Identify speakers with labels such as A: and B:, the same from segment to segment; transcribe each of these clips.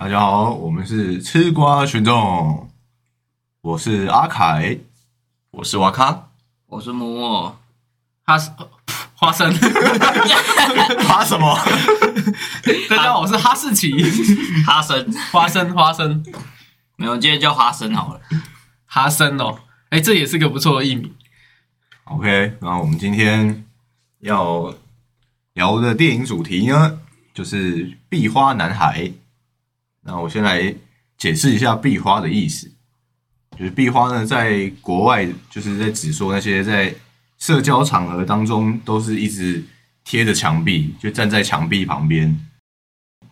A: 大家好，我们是吃瓜群众，我是阿凯，
B: 我是瓦卡，
C: 我是默默，
D: 哈是花生，
A: 花什么？
D: 大家好，我是哈士奇，
C: 哈森，
D: 花生花生
C: 没有，今天叫花生好了。
D: 哈生哦，哎，这也是个不错的艺名。
A: OK，那我们今天要聊的电影主题呢，就是《壁花男孩》。那我先来解释一下“壁花”的意思，就是壁花呢，在国外就是在指说那些在社交场合当中都是一直贴着墙壁，就站在墙壁旁边，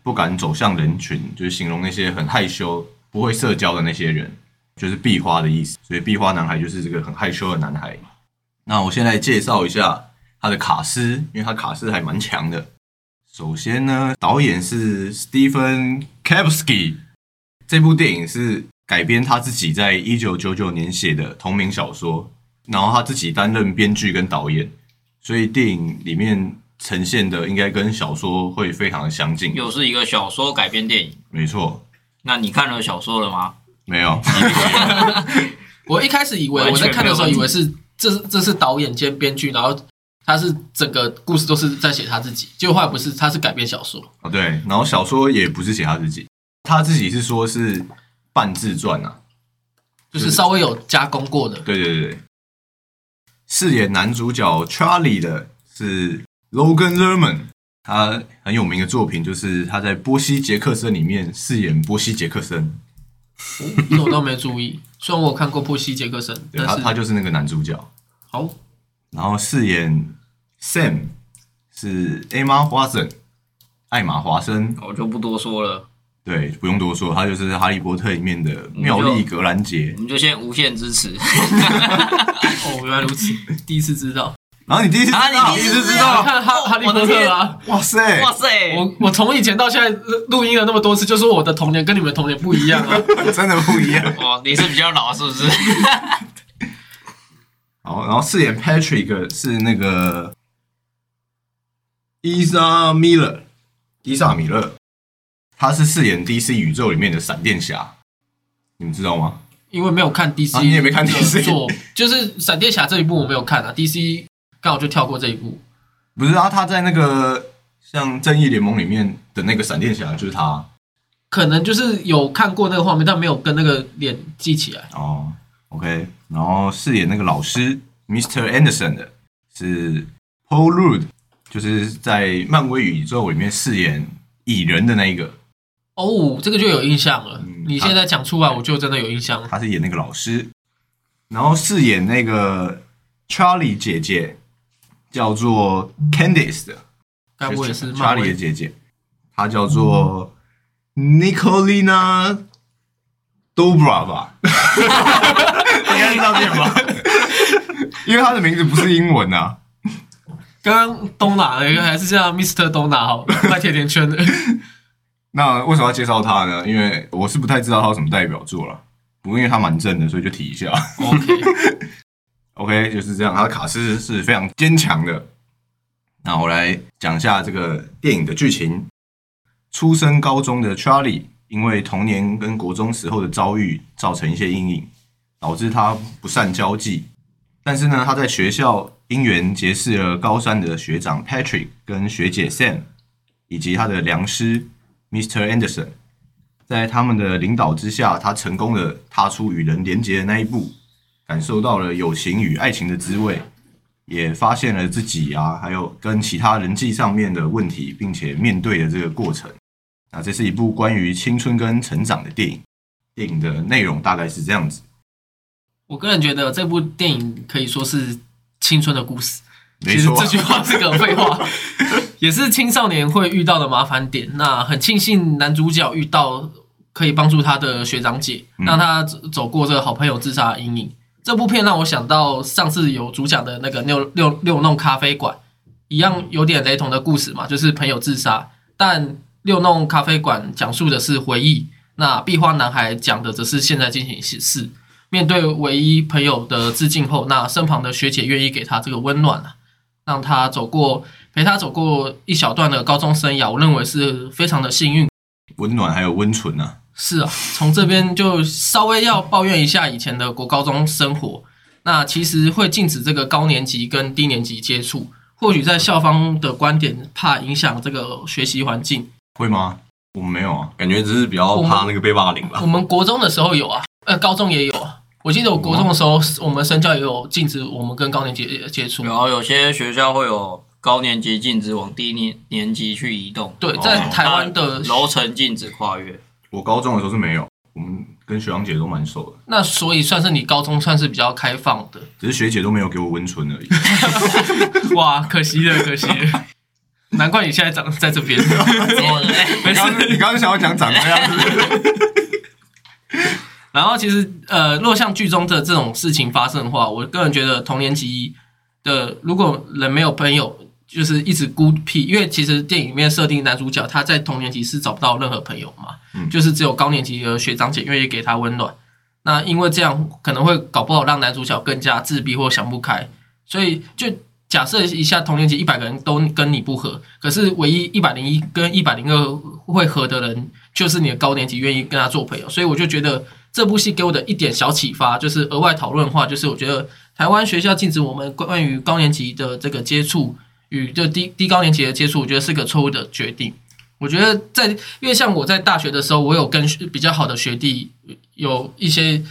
A: 不敢走向人群，就是形容那些很害羞、不会社交的那些人，就是壁花的意思。所以壁花男孩就是这个很害羞的男孩。那我先来介绍一下他的卡斯，因为他卡斯还蛮强的。首先呢，导演是 Stephen Kapsky，这部电影是改编他自己在一九九九年写的同名小说，然后他自己担任编剧跟导演，所以电影里面呈现的应该跟小说会非常的相近。
C: 又是一个小说改编电影，
A: 没错，
C: 那你看了小说了吗？
A: 没有，
D: 我一开始以为我在看的时候，以为是这是这是导演兼编剧，然后他是整个故事都是在写他自己，结果后来不是，他是改编小说。
A: 哦对，然后小说也不是写他自己，他自己是说是半自传啊。
D: 就是稍微有加工过的。
A: 对对对对，饰演男主角 Charlie 的是 Logan Lerman，他很有名的作品就是他在《波西·杰克森》里面饰演波西·杰克森，
D: 这我倒没注意，虽然我有看过《波西·杰克森》，但是
A: 他就是那个男主角。
D: 好
A: 然后饰演 Sam 是 Emma Watson，艾玛·华森。
C: 我就不多说了，
A: 对，不用多说，他就是《哈利波特》里面的妙丽·格兰杰
C: 我。们就先无限支持。
D: 哦，原来如此，第一次知道。
A: 然后你第一次知道，
C: 啊你第一次知
D: 我
C: 道
D: 看哈哈利波特啊，
A: 哇塞，
C: 哇塞，
D: 我我从以前到现在录音了那么多次，就说我的童年跟你们的童年不一样啊。
A: 真的不一样。
C: 哦，你是比较老是不是？
A: 好，然后饰演 Patrick 是那个伊莎米勒，伊莎米勒，他是饰演 DC 宇宙里面的闪电侠，你们知道吗？
D: 因为没有看 DC，、
A: 啊你也没看 DC
D: 做，就是闪电侠这一部我没有看啊，DC 刚好就跳过这一部。
A: 不是啊，他在那个像正义联盟里面的那个闪电侠就是他
D: 可能就是有看过那个画面，但没有跟那个脸记起来。
A: 哦。OK，然后饰演那个老师 Mr. Anderson 的是 Paul Rudd，就是在漫威宇宙里面饰演蚁人的那一个，
D: 哦，这个就有印象了。
A: 嗯
D: 你现在讲出来，我就真的有印象了。
A: 他是演那个老师，然后饰演那个 Charlie 姐姐叫做 Candice 的，
D: 该不会也是漫
A: Charlie 的？姐姐，她叫做 Nicolina Dobra 吧？应该是这样念吧？因为他的名字不是英文啊。
D: 刚刚东哪的还是叫 Mr. 东哪好了，卖甜甜圈的。
A: 那为什么要介绍他呢？因为我是不太知道他有什么代表作了，不过因为他蛮正的，所以就提一下。OK，OK，就是这样。他的卡斯是非常坚强的。那我来讲一下这个电影的剧情。出生高中的 Charlie 因为童年跟国中时候的遭遇造成一些阴影，导致他不善交际。但是呢，他在学校因缘结识了高三的学长 Patrick 跟学姐 Sam，以及他的良师 Mr. Anderson。在他们的领导之下，他成功的踏出与人连结的那一步，感受到了友情与爱情的滋味，也发现了自己啊，还有跟其他人际上面的问题，并且面对的这个过程。那这是一部关于青春跟成长的电影，电影的内容大概是这样子。
D: 我个人觉得这部电影可以说是青春的故事。
A: 没错
D: 这，句话是个废话，也是青少年会遇到的麻烦点。那很庆幸男主角遇到可以帮助他的学长姐，
A: 嗯
D: 让他走走过这个好朋友自杀的阴影。这部片让我想到上次有主讲的那个六六六弄咖啡馆，一样有点雷同的故事嘛，就是朋友自杀，但六弄咖啡馆讲述的是回忆，那壁花男孩讲的则是现在进行式。面对唯一朋友的致敬后，那身旁的学姐愿意给他这个温暖啊，让他走过陪他走过一小段的高中生涯，我认为是非常的幸运。
A: 温暖还有温存啊。
D: 是啊，从这边就稍微要抱怨一下以前的国高中生活。那其实会禁止这个高年级跟低年级接触，或许在校方的观点，怕影响这个学习环境。
A: 会吗？我们没有啊。
B: 感觉只是比较怕那个被霸凌吧
D: 我。们国中的时候有啊，呃，高中也有啊。我记得我国中的时候，我们身教也有禁止我们跟高年级接触。
C: 然后有些学校会有高年级禁止往低年年级去移动，
D: 对，在台湾的
C: 楼层禁止跨越。
A: 我高中的时候是没有，我们跟学长姐都蛮熟的，
D: 那所以算是你高中算是比较开放的。
A: 只是学姐都没有给我温存而已。
D: 哇，可惜了，可惜了。难怪你现在长在这边。
A: 你刚刚你刚刚想要讲长这样子，
D: 然后其实呃，若像剧中的这种事情发生的话，我个人觉得童年级的如果人没有朋友，就是一直孤僻，因为其实电影里面设定男主角他在童年期是找不到任何朋友嘛，
A: 嗯
D: 就是只有高年级的学长姐愿意给他温暖。那因为这样可能会搞不好让男主角更加自闭或想不开，所以就假设一下同年级一百个人都跟你不合，可是唯一一百零一跟一百零二会合的人，就是你的高年级愿意跟他做朋友，所以我就觉得这部戏给我的一点小启发，就是额外讨论的话，就是我觉得台湾学校禁止我们关于高年级的这个接触与就低低高年级的接触，我觉得是个错误的决定。我觉得在，因为像我在大学的时候，我有跟比较好的学弟有一些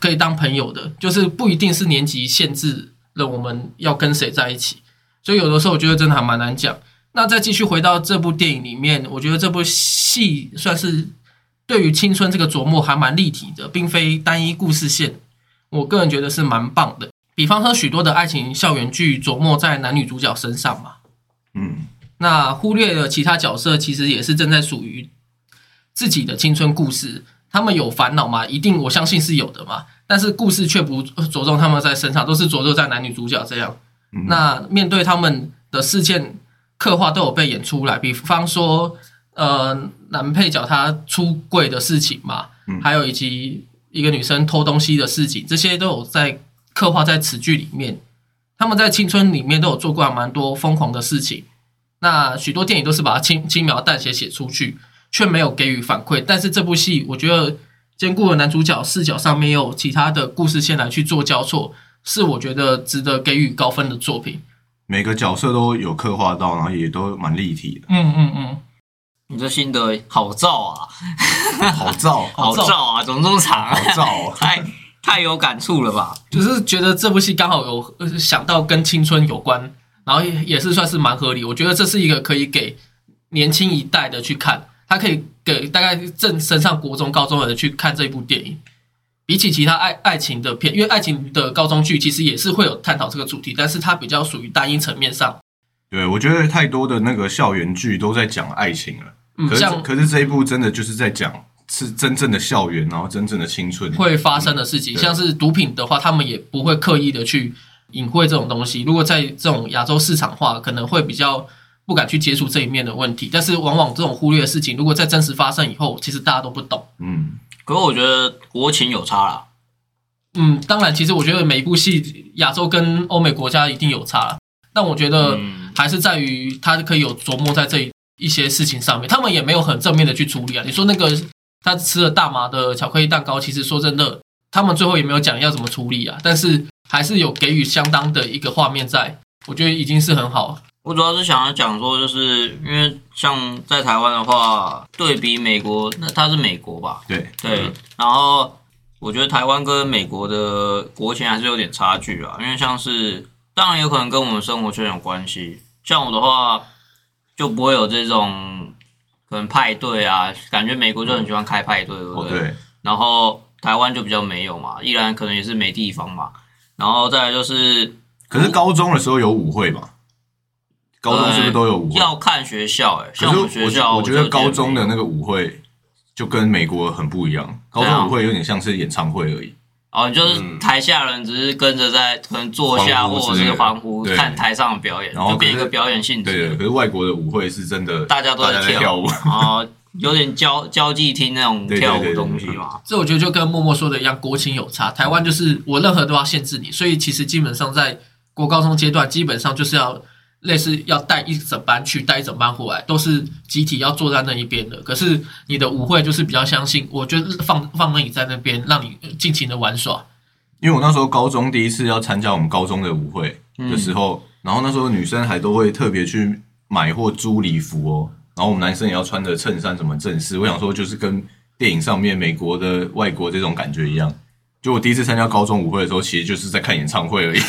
D: 可以当朋友的，就是不一定是年级限制了我们要跟谁在一起，所以有的时候我觉得真的还蛮难讲。那再继续回到这部电影里面，我觉得这部戏算是对于青春这个琢磨还蛮立体的，并非单一故事线。我个人觉得是蛮棒的。比方说，许多的爱情校园剧琢磨在男女主角身上嘛，
A: 嗯，
D: 那忽略了其他角色，其实也是正在属于自己的青春故事。他们有烦恼吗？一定，我相信是有的嘛。但是故事却不着重他们在身上，都是着重在男女主角这样。
A: 嗯
D: 那面对他们的事件刻画都有被演出来，比方说，呃，男配角他出柜的事情嘛，
A: 嗯
D: 还有以及一个女生偷东西的事情，这些都有在刻画在此剧里面。他们在青春里面都有做过蛮多疯狂的事情。那许多电影都是把它轻轻描淡写写出去，却没有给予反馈。但是这部戏，我觉得兼顾了男主角视角上面有其他的故事线来去做交错，是我觉得值得给予高分的作品。
A: 每个角色都有刻画到，然后也都蛮立体的，
D: 嗯嗯嗯，
C: 你这心得好燥啊，
A: 好燥，
C: 好燥啊，怎么这么长啊？
A: 好燥啊。
C: 太太有感触了吧？
D: 就是觉得这部戏刚好有呃想到跟青春有关，然后也也是算是蛮合理。我觉得这是一个可以给年轻一代的去看，它可以给大概正升上国中、高中的人去看这部电影。比起其他爱爱情的片，因为爱情的高中剧其实也是会有探讨这个主题，但是它比较属于单一层面上。
A: 对，我觉得太多的那个校园剧都在讲爱情了，
D: 嗯，
A: 可是可是这一部真的就是在讲是真正的校园，然后真正的青春。
D: 会发生的事情，
A: 对
D: 像是毒品的话，他们也不会刻意的去隐晦这种东西。如果在这种亚洲市场化，可能会比较不敢去接触这一面的问题。但是往往这种忽略的事情，如果在真实发生以后，其实大家都不懂。
A: 嗯，
C: 可是我觉得国情有差啦，
D: 嗯，当然，其实我觉得每一部戏，亚洲跟欧美国家一定有差啦但我觉得
C: 嗯，
D: 还是在于他可以有琢磨在这一些事情上面，他们也没有很正面的去处理啊。你说那个他吃了大麻的巧克力蛋糕，其实说真的，他们最后也没有讲要怎么处理啊，但是还是有给予相当的一个画面在，我觉得已经是很好了。
C: 我主要是想要讲说，就是因为像在台湾的话，对比美国，那它是美国吧？
A: 对
C: 对，然后我觉得台湾跟美国的国情还是有点差距啊，因为像是当然有可能跟我们生活圈有关系，像我的话就不会有这种可能派对啊，感觉美国就很喜欢开派对，对不？对，然后台湾就比较没有嘛，依然可能也是没地方嘛，然后再来就是
A: 可是高中的时候有舞会嘛？高中是不是都有舞会？
C: 要看学校、欸，哎，
A: 可
C: 像我们学校，
A: 我觉得高中的
C: 那
A: 那个舞会就跟美国很不一样，高中舞会有点像是演唱会而已。
C: 哦，就是
B: 嗯
C: 台下人只是跟着在可能坐下或者是
A: 欢呼
C: 看台上的表演，
A: 然后
C: 就变一个表演性
A: 质对，
C: 质，
A: 可是外国的舞会是真的，
C: 大家都在跳
A: 舞。
C: 啊，有点交交际厅那种跳舞东西
A: 对
C: 嘛。
D: 这我觉得就跟默默说的一样，国情有差。台湾就是我任何都要限制你，所以其实基本上在国高中阶段，基本上就是要类似要带一整班去，带一整班回来，都是集体要坐在那一边的。可是你的舞会就是比较相信，我觉得放放你在那边，让你尽情的玩耍。
A: 因为我那时候高中第一次要参加我们高中的舞会的时候，然后那时候女生还都会特别去买或租礼服哦，然后我们男生也要穿着衬衫什么正式。我想说，就是跟电影上面美国的外国这种感觉一样。就我第一次参加高中舞会的时候，其实就是在看演唱会而已。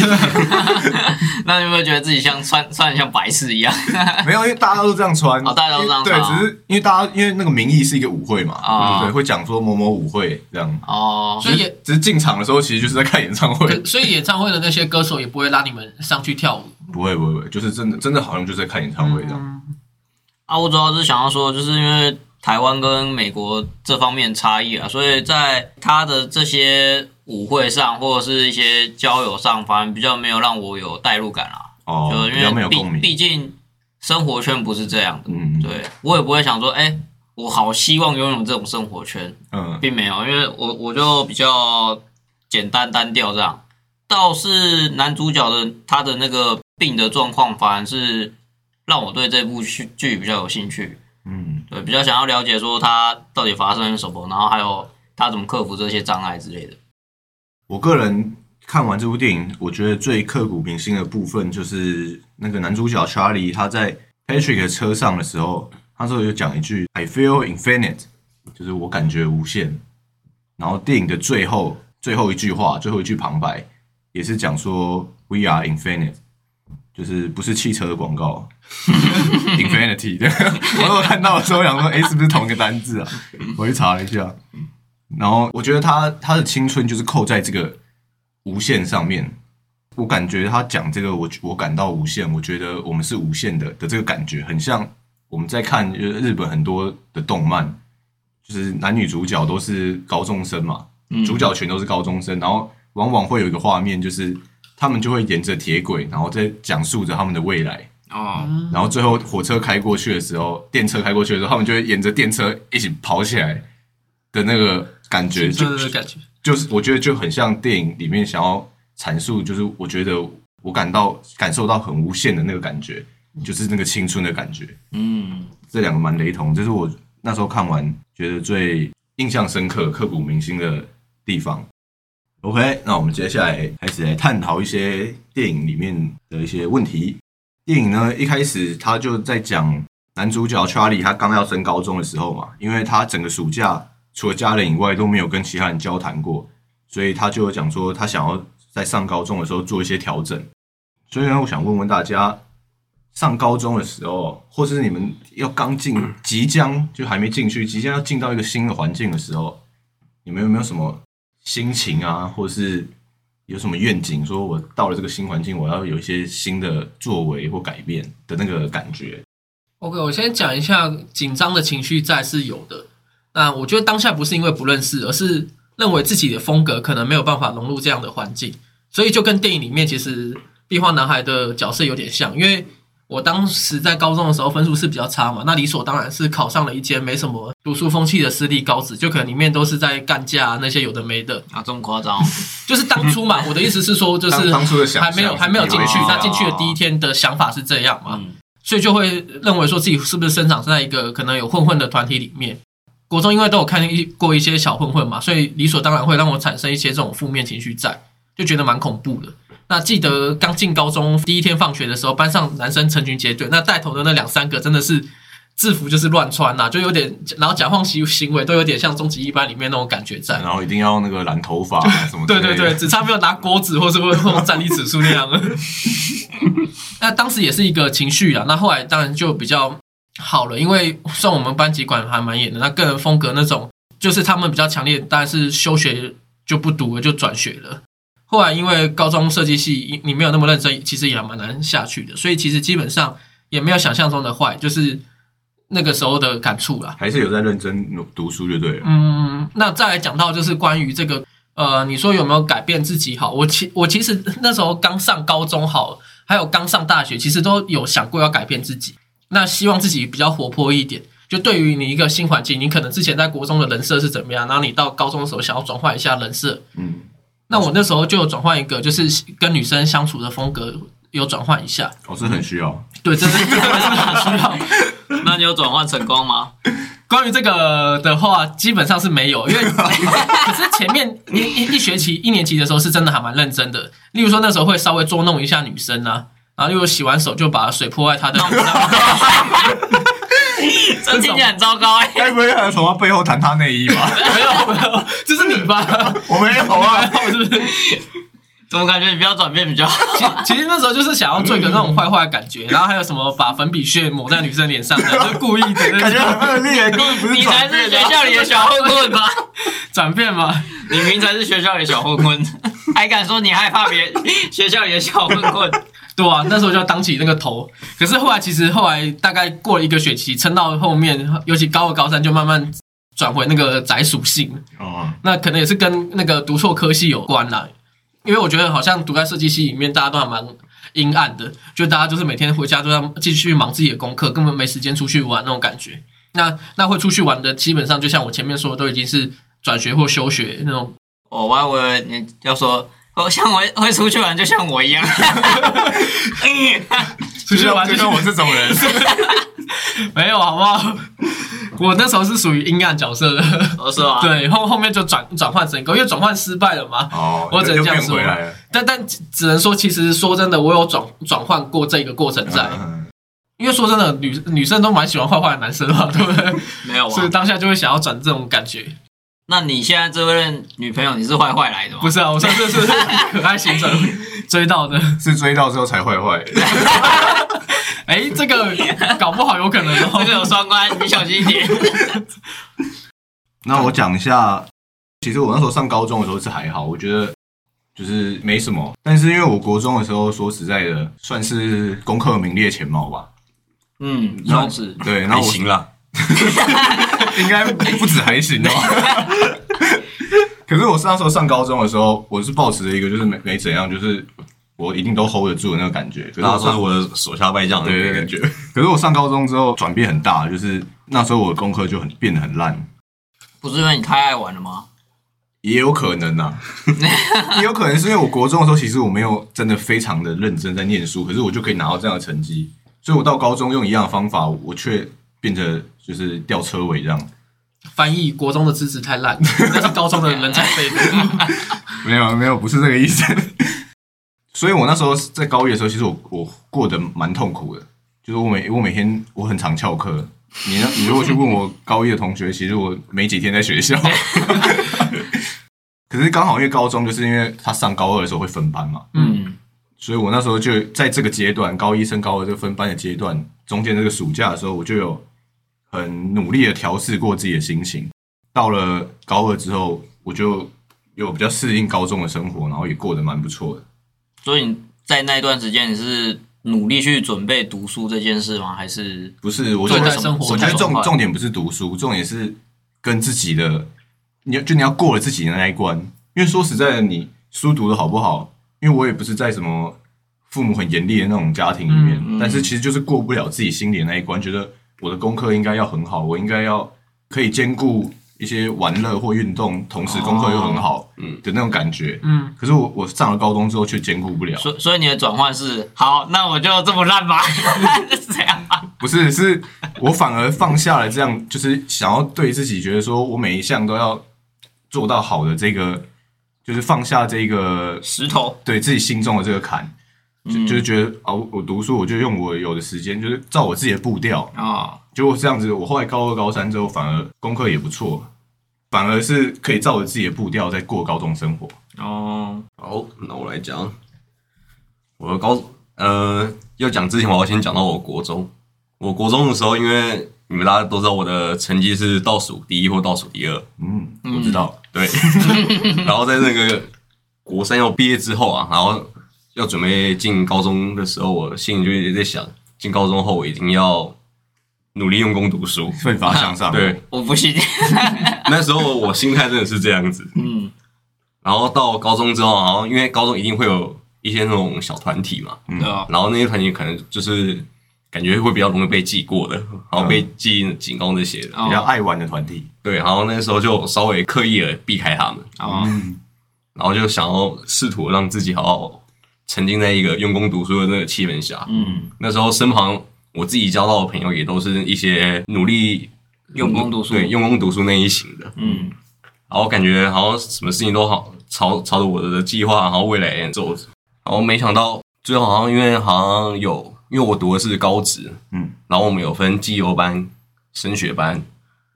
C: 那你有没有觉得自己像穿穿的像白痴一样？
A: 没有，因为大家都这样穿。
C: 哦，大家都这样
A: 对，只是因为大家因为那个名义是一个舞会嘛，
C: 哦
A: 对对，会讲说某某舞会这样。
C: 哦，
D: 所以
A: 只是进场的时候，其实就是在看演唱会。
D: 所以演唱会的那些歌手也不会拉你们上去跳舞。
A: 不会不会不会，就是真的真的好像就是在看演唱会这样。
C: 啊，我主要是想要说，就是因为台湾跟美国这方面差异啊，所以在他的这些舞会上或者是一些交友上，反而比较没有让我有代入感啊。
A: 哦，
C: 就因为毕竟生活圈不是这样的，
A: 嗯，
C: 对我也不会想说，哎、我好希望拥有这种生活圈，
A: 嗯，
C: 并没有，因为我我就比较简单单调这样。倒是男主角的他的那个病的状况，反而是让我对这部剧剧比较有兴趣。
A: 嗯，
C: 对，比较想要了解说他到底发生了什么，然后还有他怎么克服这些障碍之类的。
A: 我个人看完这部电影，我觉得最刻骨铭心的部分就是那个男主角 Charlie 他在 Patrick 的车上的时候，他说有讲一句 “I feel infinite”，就是我感觉无限。然后电影的最后最后一句话，最后一句旁白也是讲说 “We are infinite”，就是不是汽车的广告，infinity 的。我有看到的时候想说，哎、是不是同一个单字啊？我去查了一下。然后我觉得他他的青春就是扣在这个无限上面。我感觉他讲这个，我我感到无限，我觉得我们是无限的的这个感觉，很像我们在看日本很多的动漫，就是男女主角都是高中生嘛，主角全都是高中生，然后往往会有一个画面，就是他们就会沿着铁轨，然后再讲述着他们的未来。
C: 哦，
A: 然后最后火车开过去的时候，电车开过去的时候，他们就会沿着电车一起跑起来的那个感觉，就
D: 对对对，感觉
A: 就是我觉得就很像电影里面想要阐述，就是我觉得我感到感受到很无限的那个感觉，就是那个青春的感觉。
C: 嗯，
A: 这两个蛮雷同，这是我那时候看完觉得最印象深刻、刻骨铭心的地方。OK，那我们接下来开始来探讨一些电影里面的一些问题。电影呢，一开始他就在讲男主角 Charlie 他刚要升高中的时候嘛，因为他整个暑假除了家人以外都没有跟其他人交谈过，所以他就有讲说他想要在上高中的时候做一些调整。所以呢，我想问问大家，上高中的时候，或是你们要刚进、即将就还没进去，即将要进到一个新的环境的时候，你们有没有什么心情啊，或是有什么愿景？说我到了这个新环境，我要有一些新的作为或改变的那个感觉。
D: OK，我先讲一下紧张的情绪在是有的。那我觉得当下不是因为不认识，而是认为自己的风格可能没有办法融入这样的环境，所以就跟电影里面其实壁花男孩的角色有点像。因为我当时在高中的时候分数是比较差嘛，那理所当然是考上了一间没什么读书风气的私立高职，就可能里面都是在干架、啊、那些有的没的。
C: 啊，这么夸张？
D: 就是当初嘛，我的意思是说，就是
A: 当当初的想象
D: 还没有还没有进去
C: 哦，
D: 那进去的第一天的想法是这样嘛，
C: 嗯
D: 所以就会认为说自己是不是生长在一个可能有混混的团体里面。国中因为都有看一过一些小混混嘛，所以理所当然会让我产生一些这种负面情绪在，就觉得蛮恐怖的。那记得刚进高中第一天放学的时候，班上男生成群结队，那带头的那两三个真的是制服就是乱穿呐、就有点，然后讲话行行为都有点像终极一班里面那种感觉在。
A: 然后一定要那个染头发啊 什么的？
D: 对对对，只差没有拿锅子或是会用战力指数那样。那当时也是一个情绪啊，那后来当然就比较好了，因为算我们班级管还蛮严的，那个人风格那种就是他们比较强烈，当然是休学就不读了，就转学了。后来因为高中设计系你没有那么认真，其实也蛮难下去的，所以其实基本上也没有想象中的坏，就是那个时候的感触啦。
A: 还是有在认真读书就对了。
D: 嗯，那再来讲到就是关于这个，呃，你说有没有改变自己？好，我其我其实那时候刚上高中好，还有刚上大学，其实都有想过要改变自己。那希望自己比较活泼一点。就对于你一个新环境，你可能之前在国中的人设是怎么样，然后你到高中的时候想要转换一下人设。
A: 嗯，
D: 那我那时候就有转换一个，就是跟女生相处的风格有转换一下。
A: 我是很需要。
D: 对，真的真的是很需要。
C: 那你有转换成功吗？
D: 关于这个的话，基本上是没有，因为可是前面一一一学期一年级的时候是真的还蛮认真的。例如说那时候会稍微捉弄一下女生啊，然后例如洗完手就把水泼在她的，
C: 这听起来很糟糕哎、
A: 该不会还从他背后弹他内衣吧？
D: 没有没有，这是你吧？
A: 我没有啊。
D: 是不是？
C: 怎么感觉你比较转变比较好？
D: 其其实那时候就是想要做一个那种坏坏的感觉，然后还有什么把粉笔屑抹在女生脸上的，就故意的
A: 感觉很恶劣，根本不是
C: 你才是学校里的小混混吧？
D: 转变嘛。
C: 你明明才是学校里的小混混，还敢说你害怕别学校里的小混混？
D: 对啊，那时候就要当起那个头。可是后来，其实后来大概过了一个学期，撑到后面，尤其高二、高三，就慢慢转回那个宅属性。
A: 哦，
D: 那可能也是跟那个读错科系有关啦。因为我觉得好像读在设计系里面，大家都还蛮阴暗的，就大家就是每天回家都要继续忙自己的功课，根本没时间出去玩那种感觉。那那会出去玩的，基本上就像我前面说的，都已经是转学或休学那种。
C: 哦我还以为你要说，哦，像我会出去玩，就像我一样。
D: 出去玩
A: 就像我这种人，
D: 没有好不好？我那时候是属于阴暗角色的，
C: 我说啊，
D: 对，后后面就转转换成功，因为转换失败了嘛。
A: 哦，
D: 我只能
A: 又
D: 这样说。但但只只能说，其实说真的，我有转转换过这个过程在。
A: 嗯
D: 因为说真的，女女生都蛮喜欢坏坏的男生嘛，对不对？
C: 没有啊。
D: 所以当下就会想要转这种感觉。
C: 那你现在这位女朋友，你是坏坏来的吗？
D: 不是啊，我上次是 可爱行程追到的。
A: 是追到之后才坏坏。
D: 哎，这个搞不好有可能
C: 这个
D: 哦。
C: 有双关，你小心一点。
A: 那我讲一下，其实我那时候上高中的时候是还好，我觉得就是没什么。但是因为我国中的时候，说实在的，算是功课名列前茅吧。
C: 嗯，算是。
A: 对，然后我
B: 行啦。
A: 应该不止还行哦。可是我那时候上高中的时候，我是抱持着一个就是没没怎样，就是我一定都 hold 得住的那个感觉。可是我上
B: 我的手下败将的感觉。
A: 可是我上高中之后转变很大，就是那时候我的功课就很变得很烂。
C: 不是因为你太爱玩了吗？
A: 也有可能呐、也有可能是因为我国中的时候，其实我没有真的非常的认真在念书，可是我就可以拿到这样的成绩，所以我到高中用一样的方法，我却变得就是吊车尾这样。
D: 翻译国中的资质太烂，那是高中的人才背的。
A: 没有没有，不是这个意思。所以我那时候在高一的时候，其实我我过得蛮痛苦的，就是我每我每天我很常翘课。你呢你如果去问我高一的同学，其实我没几天在学校。可是刚好因为高中就是因为他上高二的时候会分班嘛，
C: 嗯，
A: 所以我那时候就在这个阶段，高一升高二这个分班的阶段，中间这个暑假的时候，我就有很努力的调试过自己的心情。到了高二之后，我就有比较适应高中的生活，然后也过得蛮不错的。
C: 所以你在那段时间你是努力去准备读书这件事吗？还是
A: 不是，我
D: 对
A: 觉得
D: 生活
A: 我觉得重重点不是读书，重点是跟自己的，你要就你要过了自己的那一关。因为说实在的，你书读的好不好，因为我也不是在什么父母很严厉的那种家庭里面，
C: 嗯嗯
A: 但是其实就是过不了自己心里的那一关，觉得我的功课应该要很好，我应该要可以兼顾一些玩乐或运动，同时功课又很好，
B: 嗯
A: 的那种感觉。
D: 嗯，
A: 可是我我上了高中之后却兼顾不了，
C: 所 所以你的转换是好，那我就这么烂吧？是这样吗？
A: 不是，是我反而放下了这样，就是想要对自己觉得说我每一项都要做到好的这个，就是放下这个
C: 石头，
A: 对自己心中的这个坎，就
C: 嗯
A: 就是觉得啊，我我读书我就用我有的时间，就是照我自己的步调。
C: 啊，
A: 结果这样子，我后来高二高三之后，反而功课也不错，反而是可以照着自己的步调在过高中生活。
C: 哦，
B: 好，那我来讲，我的高呃要讲之前，我要先讲到我国中。我国中的时候，因为你们大家都知道我的成绩是倒数第一或倒数第二，
A: 嗯，我知道，
B: 对。然后在那个国三要毕业之后啊，然后要准备进高中的时候，我心里就一直在想，进高中后我一定要努力用功读书。
A: 奋发向上。
B: 对，
C: 我不信。
B: 那时候我心态真的是这样子。
C: 嗯。
B: 然后到高中之后，然后因为高中一定会有一些那种小团体嘛，
A: 嗯。
C: 对啊，
B: 然后那些团体可能就是感觉会比较容易被记过的，然后被记警告那些
A: 比较爱玩的团体。
B: 对，然后那时候就稍微刻意的避开他们，
C: 哦，
A: 嗯，
B: 然后就想要试图让自己好好沉浸在一个用功读书的那个气氛下。
C: 嗯，
B: 那时候身旁我自己交到的朋友也都是一些努力
C: 用功读书
B: 对用功读书那一型的。
C: 嗯，
B: 然后感觉好像什么事情都好朝朝着我的计划，然后未来走，然后没想到最后好像因为好像有，因为我读的是高职，
A: 嗯，
B: 然后我们有分绩优班、升学班，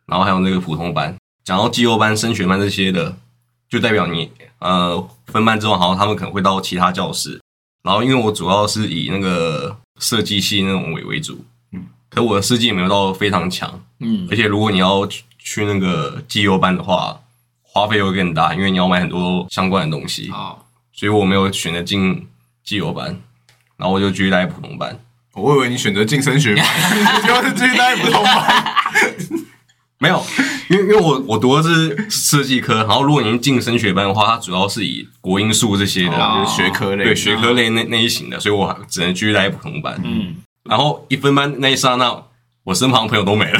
B: 然后还有那个普通班。讲到绩优班、升学班这些的，就代表你呃分班之后，好像他们可能会到其他教室。然后因为我主要是以那个设计系那种为为主，
A: 嗯，
B: 可我的设计也没有到非常强，
C: 嗯
B: 而且如果你要去去那个绩优班的话，花费会更大，因为你要买很多相关的东西，
C: 好，
B: 所以我没有选择进绩优班，然后我就继续待普通班。
A: 我以为你选择晋升学班，结果是继续待普通班。
B: 没有，因为因为我我读的是设计科，然后如果您进升学班的话，它主要是以国英数这些的，
A: 哦就是学科类
B: 对学科类那那一型的，所以我只能继续待普通班。
C: 嗯，
B: 然后一分班那一刹那，我身旁朋友都没了。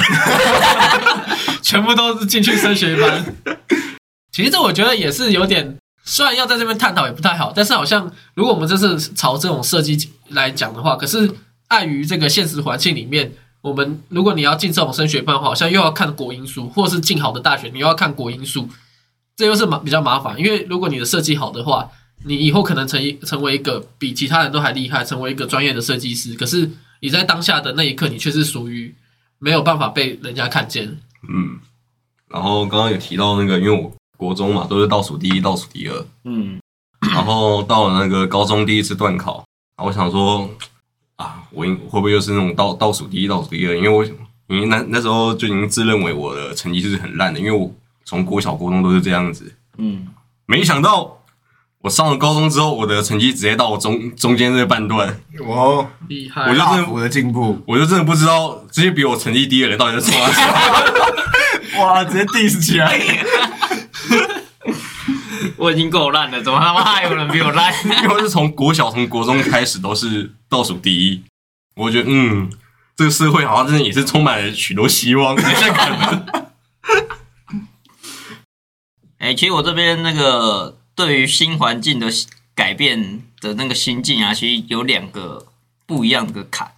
D: 全部都是进去升学班。其实这我觉得也是有点，虽然要在这边探讨也不太好，但是好像如果我们这次朝这种设计来讲的话，可是碍于这个现实环境里面，我们如果你要进这种升学班的话，好像又要看国英数，或是进好的大学，你又要看国英数，这又是麻比较麻烦。因为如果你的设计好的话，你以后可能成一成为一个比其他人都还厉害，成为一个专业的设计师。可是你在当下的那一刻，你却是属于没有办法被人家看见。
B: 嗯，然后刚刚有提到那个，因为我国中嘛都是倒数第一、倒数第二，
C: 嗯，
B: 然后到了那个高中第一次段考，然后我想说啊，我应会不会又是那种倒倒数第一、倒数第二？因为我因为那那时候就已经自认为我的成绩是很烂的，因为我从国小、国中都是这样子。
C: 嗯，
B: 没想到我上了高中之后，我的成绩直接到我中中间这个半段，
A: 哦
D: 厉害，
B: 我就
A: 大幅的进步，
B: 我就真的不知道这些比我成绩低的人到底是 什么。
A: 哇，直接 diss 起来。
C: 我已经够烂了，怎么他妈还有人比我烂？
B: 因为是从国小、从国中开始都是倒数第一，我觉得嗯，这个社会好像真的也是充满了许多希望。
C: 哎、其实我这边那个对于新环境的改变的那个心境啊，其实有两个不一样的坎，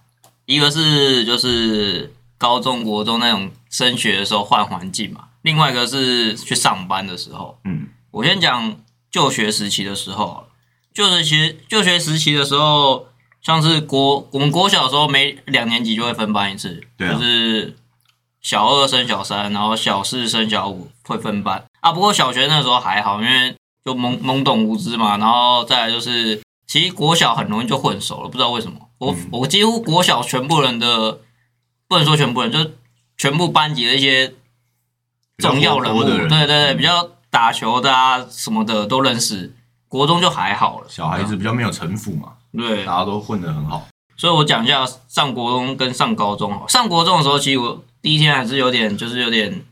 C: 一个是就是高中国中那种升学的时候换环境嘛，另外一个是去上班的时候。
A: 嗯，
C: 我先讲就学时期的时候就学期就学时期的时候，像是国我们国小的时候，每两年级就会分班一次，
A: 对啊
C: 就是小二升小三，然后小四升小五会分班啊。不过小学那时候还好，因为就懵懵懂无知嘛，然后再来就是，其实国小很容易就混熟了，不知道为什么，我、
A: 嗯
C: 我几乎国小全部人的不能说全部人，就全部班级的一些重要人物，对对对，比较打球的啊什么的都认识。国中就还好了，
A: 小孩子比较没有城府嘛，
C: 对，
A: 大家都混得很好。
C: 所以我讲一下上国中跟上高中好。上国中的时候，其实我第一天还是有点，就是有点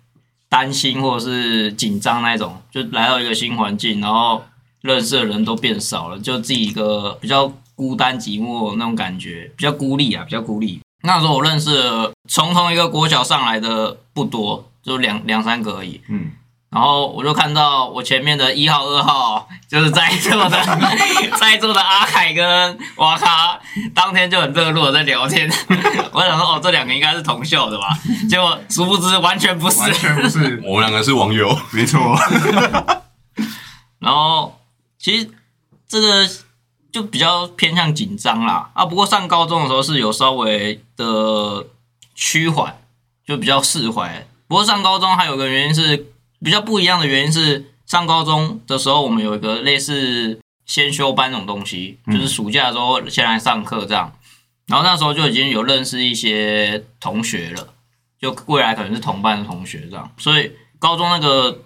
C: 担心或者是紧张那种，就来到一个新环境，然后认识的人都变少了，就自己一个比较孤单寂寞那种感觉，比较孤立啊，比较孤立。那时候我认识了从同一个国小上来的不多，就两两三个而已。
A: 嗯，
C: 然后我就看到我前面的一号、二号，就是在座的 在座的阿凯跟瓦卡，当天就很热络的在聊天。我想说，哦，这两个应该是同校的吧？结果殊不知完全不是。
A: 完全不是，
B: 我们两个是网友，
A: 没错。
C: 然后其实这个就比较偏向紧张啦啊。不过上高中的时候是有稍微的趋缓，就比较释怀。不过上高中还有个原因是比较不一样的原因是，上高中的时候我们有一个类似先修班那种东西，
A: 嗯
C: 就是暑假的时候先来上课这样。然后那时候就已经有认识一些同学了，就未来可能是同班的同学这样，所以高中那个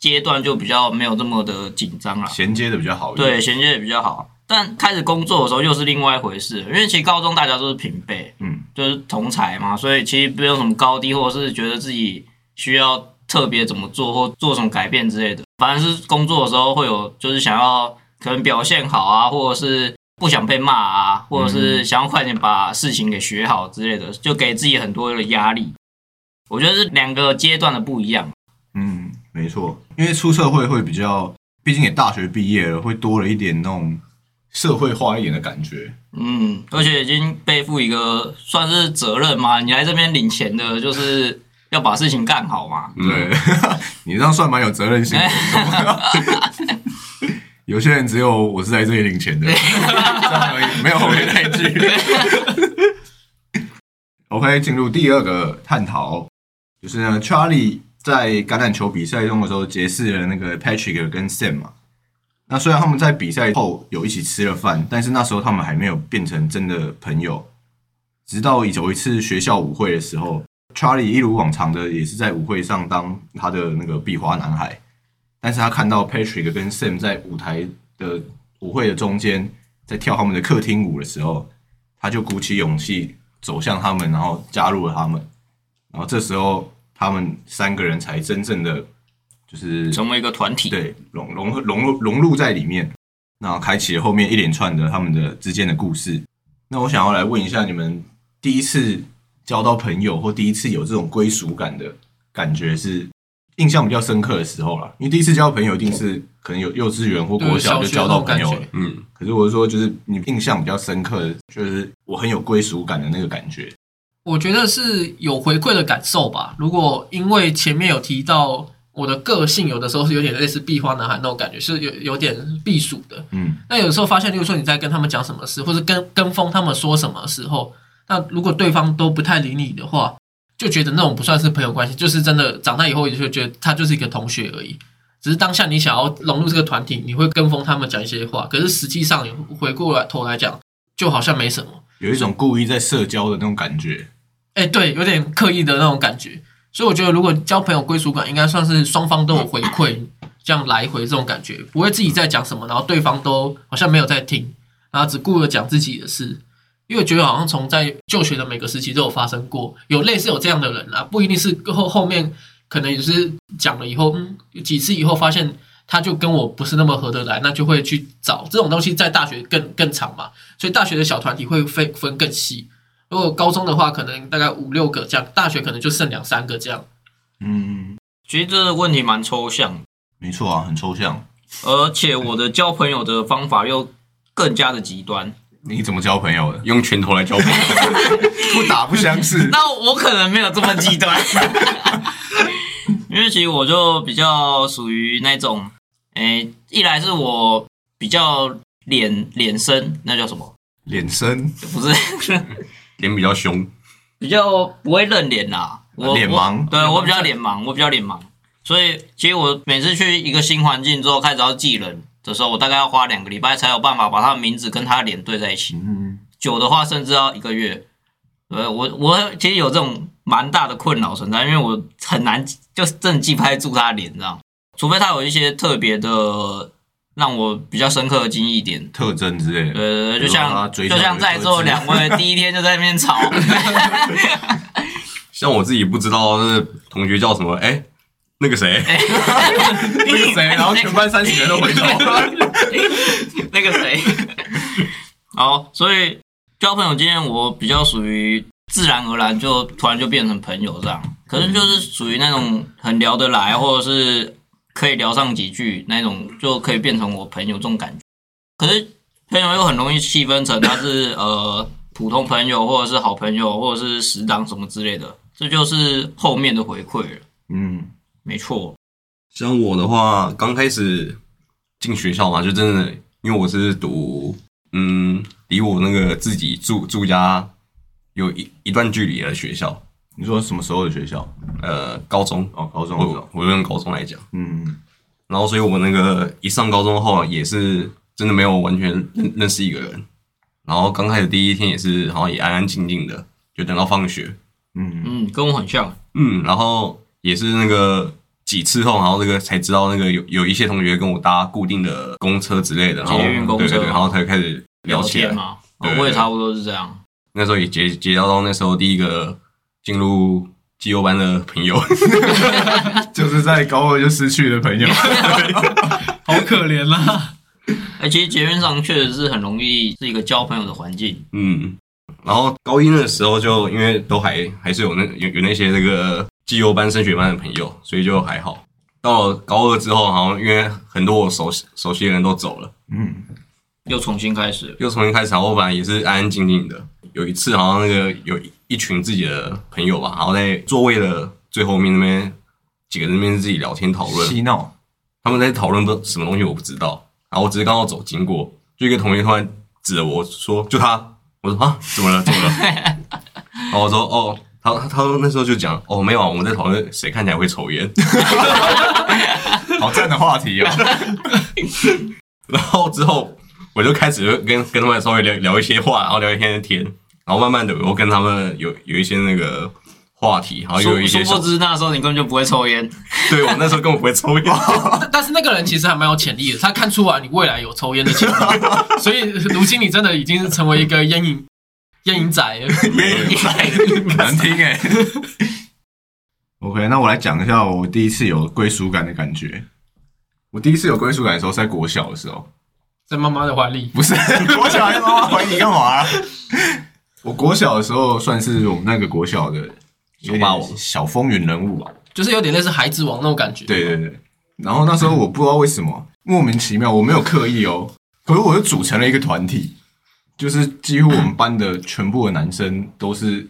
C: 阶段就比较没有这么的紧张了。
A: 衔接的比较好一点。
C: 对，衔接的比较好。但开始工作的时候又是另外一回事，因为其实高中大家都是平辈，
A: 嗯，
C: 就是同才嘛，所以其实没有什么高低，或者是觉得自己需要特别怎么做或做什么改变之类的。反正是工作的时候会有，就是想要可能表现好啊，或者是不想被骂啊，或者是想要快点把事情给学好之类的，就给自己很多的压力。我觉得是两个阶段的不一样。
A: 嗯，没错，因为出社会会比较，毕竟也大学毕业了，会多了一点那种社会化一点的感觉。
C: 嗯，而且已经背负一个算是责任嘛，你来这边领钱的，就是要把事情干好嘛。
A: 对，你这样算蛮有责任心的。有些人只有我是在这里领钱的，这样而已，没有后面那一句。OK，进入第二个探讨，就是呢，Charlie 在橄榄球比赛中的时候结识了那个 Patrick 跟 Sam 嘛。那虽然他们在比赛后有一起吃了饭，但是那时候他们还没有变成真的朋友。直到有一次学校舞会的时候，Charlie 一如往常的也是在舞会上当他的那个壁花男孩，但是他看到 Patrick 跟 Sam 在舞台的舞会的中间在跳他们的客厅舞的时候，他就鼓起勇气走向他们，然后加入了他们。然后这时候他们三个人才真正的就是
C: 成为一个团体。
A: 对，融融融入融入在里面，然后开启了后面一连串的他们的之间的故事。那我想要来问一下，你们第一次交到朋友或第一次有这种归属感的感觉是印象比较深刻的时候啦，因为第一次交朋友一定是可能有幼稚园或国小就交到朋友了。
B: 嗯，
A: 可是我是说，就是你印象比较深刻的，就是我很有归属感的那个感觉。
D: 我觉得是有回馈的感受吧。如果因为前面有提到我的个性，有的时候是有点类似壁花男孩那种感觉，是有有点避暑的。
A: 嗯，
D: 那有时候发现，例如说你在跟他们讲什么事，或者跟跟风他们说什么时候，那如果对方都不太理你的话，就觉得那种不算是朋友关系，就是真的长大以后也就觉得他就是一个同学而已。只是当下你想要融入这个团体，你会跟风他们讲一些话，可是实际上你回过来头来讲，就好像没什么。
A: 有一种故意在社交的那种感觉。
D: 哎、对，有点刻意的那种感觉。所以我觉得，如果交朋友归属感，应该算是双方都有回馈，这样来回这种感觉，不会自己在讲什么，然后对方都好像没有在听，然后只顾着讲自己的事。因为我觉得好像从在就学的每个时期都有发生过，有类似有这样的人啊，不一定是后后面可能也是讲了以后，嗯，几次以后发现他就跟我不是那么合得来，那就会去找这种东西，在大学更更长嘛，所以大学的小团体会分分更细。如果高中的话，可能大概五六个这样；大学可能就剩两三个这样。
A: 嗯，
C: 其实这个问题蛮抽象的，
A: 没错啊，很抽象。
C: 而且我的交朋友的方法又更加的极端。
A: 你怎么交朋友的？
B: 用拳头来交朋友，
A: 不打不相识。
C: 那我可能没有这么极端，因为其实我就比较属于那种，诶、一来是我比较脸脸生，那叫什么？
A: 脸生
C: 不是，
B: 脸比较凶，
C: 比较不会认脸啦。我
A: 脸盲
C: 我对我比较脸盲，我比较脸盲，所以其实我每次去一个新环境之后，开始要记人的时候，我大概要花两个礼拜才有办法把他的名字跟他的脸对在一起。
A: 嗯，
C: 久的话甚至要一个月。呃我我其实有这种蛮大的困扰存在，因为我很难就是真的记拍住他的脸这样，除非他有一些特别的让我比较深刻的记忆点。
A: 特征之类的。
C: 呃，就像就像在座两位第一天就在那边吵，
B: 像我自己不知道那同学叫什么，哎、那个谁，
A: 那个谁，然后全班三十个人都回头。
C: 那个谁，好，所以交朋友经验我比较属于自然而然就突然就变成朋友这样，可是就是属于那种很聊得来，或者是可以聊上几句那种，就可以变成我朋友这种感觉。可是朋友又很容易细分成他是呃普通朋友，或者是好朋友，或者是死党什么之类的，这就是后面的回馈了。
A: 嗯，
C: 没错，
B: 像我的话，刚开始进学校嘛，就真的，因为我是读，嗯，离我那个自己住住家有一一段距离的学校，
A: 你说什么时候的学校？
B: 呃，高中，
A: 哦，高中
B: 我
A: 候。
B: 我用高中来讲，
A: 嗯，
B: 然后所以我那个一上高中后，也是真的没有完全认认识一个人，然后刚开始第一天也是好像也安安静静的，就等到放学，
A: 嗯
C: 嗯，跟我很像。
B: 嗯，然后也是那个几次后，然后这个才知道那个有有一些同学跟我搭固定的公车之类的，然后对对对，然后才开始聊起来。
C: 天嘛，我也差不多是这样。
B: 那时候也结结交到那时候第一个进入绩优班的朋友，
A: 就是在高二就失去的朋友。
D: 好可怜啦！
C: 哎、其实捷运上确实是很容易是一个交朋友的环境。
B: 嗯，然后高一那个时候就因为都还还是有那有有那些那个绩优班升学班的朋友，所以就还好。到了高二之后，好像因为很多我熟悉熟悉的人都走了，
A: 嗯，
C: 又重新开始。
B: 又重新开始，然后我本来也是安安静静的。有一次好像那个有一群自己的朋友吧，然后在座位的最后面那边几个人那边自己聊天讨论，
A: 嬉闹，
B: 他们在讨论不什么东西我不知道，然后我只是刚好走经过，就一个同学突然指着我说：“就他。”我说：“啊，怎么了？怎么了？” 然后我说：“哦，他他他那时候就讲哦，没有啊，我们在讨论谁看起来会抽烟。
A: 好赞的话题哦。
B: 然后之后我就开始跟跟他们稍微聊聊一些话，然后聊一天天，然后慢慢的我跟他们有有一些那个话题，然后有一些小
C: 殊殊不知那时候你根本就不会抽烟，
B: 对我那时候根本不会抽烟，
D: 但但是那个人其实还蛮有潜力的，他看出来你未来有抽烟的潜力，所以如今你真的已经成为一个烟瘾烟瘾仔了。
A: 难听哎。OK，那我来讲一下我第一次有归属感的感觉。我第一次有归属感的时候是在国小的时候，
D: 在妈妈的怀里，
A: 不是 国小还妈妈怀里干嘛、啊？我国小的时候算是我们那个国小的
B: 小霸王
A: 小风云人物吧。
D: 就是有点类似孩子王那种感觉。
A: 对对对。然后那时候我不知道为什么莫名其妙，我没有刻意哦，可是我就组成了一个团体，就是几乎我们班的全部的男生都是，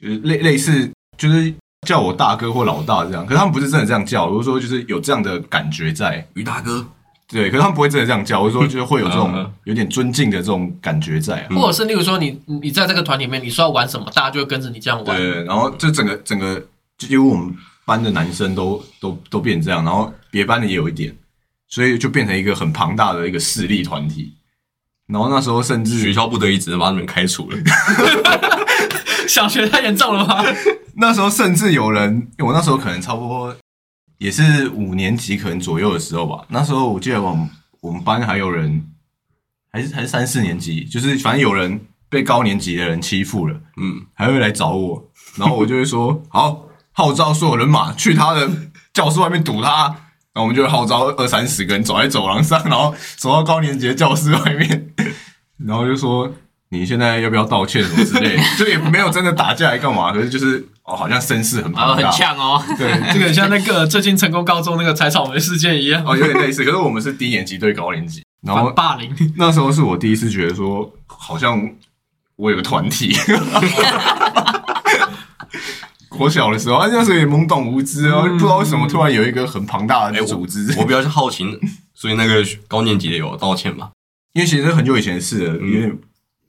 A: 就是类类似，就是叫我大哥或老大这样。可是他们不是真的这样叫，我是说就是有这样的感觉在。
B: 于大哥，
A: 对，可是他们不会真的这样叫，我是说就是会有这种
B: 嗯
A: 有点尊敬的这种感觉在啊。
D: 或者是例如说你你在这个团里面，你说要玩什么，大家就会跟着你这样玩。
A: 对，然后就整个整个几乎我们班的男生都都都变这样，然后别班的也有一点，所以就变成一个很庞大的一个势力团体。然后那时候甚至
B: 学校不得已只能把你们开除了。
D: 小学太严重了吧？
A: 那时候甚至有人，因为我那时候可能差不多也是五年级可能左右的时候吧。那时候我记得我们我们班还有人，还是还是三四年级，就是反正有人被高年级的人欺负了，
B: 嗯，
A: 还会来找我，然后我就会说 好，号召所有人马去他的教室外面堵他。然后我们就会号召二三十个人走在走廊上，然后走到高年级的教室外面，然后就说你现在要不要道歉什么之类的，就也没有真的打架来干嘛，可是就是哦，好像声势很
C: 然后很，呛哦。
A: 对，
D: 这个很像那个最近成功高中那个采草莓事件一样，
A: 哦有点类似，可是我们是低年级对高年级，然后
D: 霸凌。
A: 那时候是我第一次觉得说，好像我有个团体。国小的时候，啊那时候也懵懂无知啊，不知道为什么突然有一个很庞大的组织。
B: 我比较是好奇，所以那个高年级的有道歉吧？
A: 因为其实很久以前的事了，因为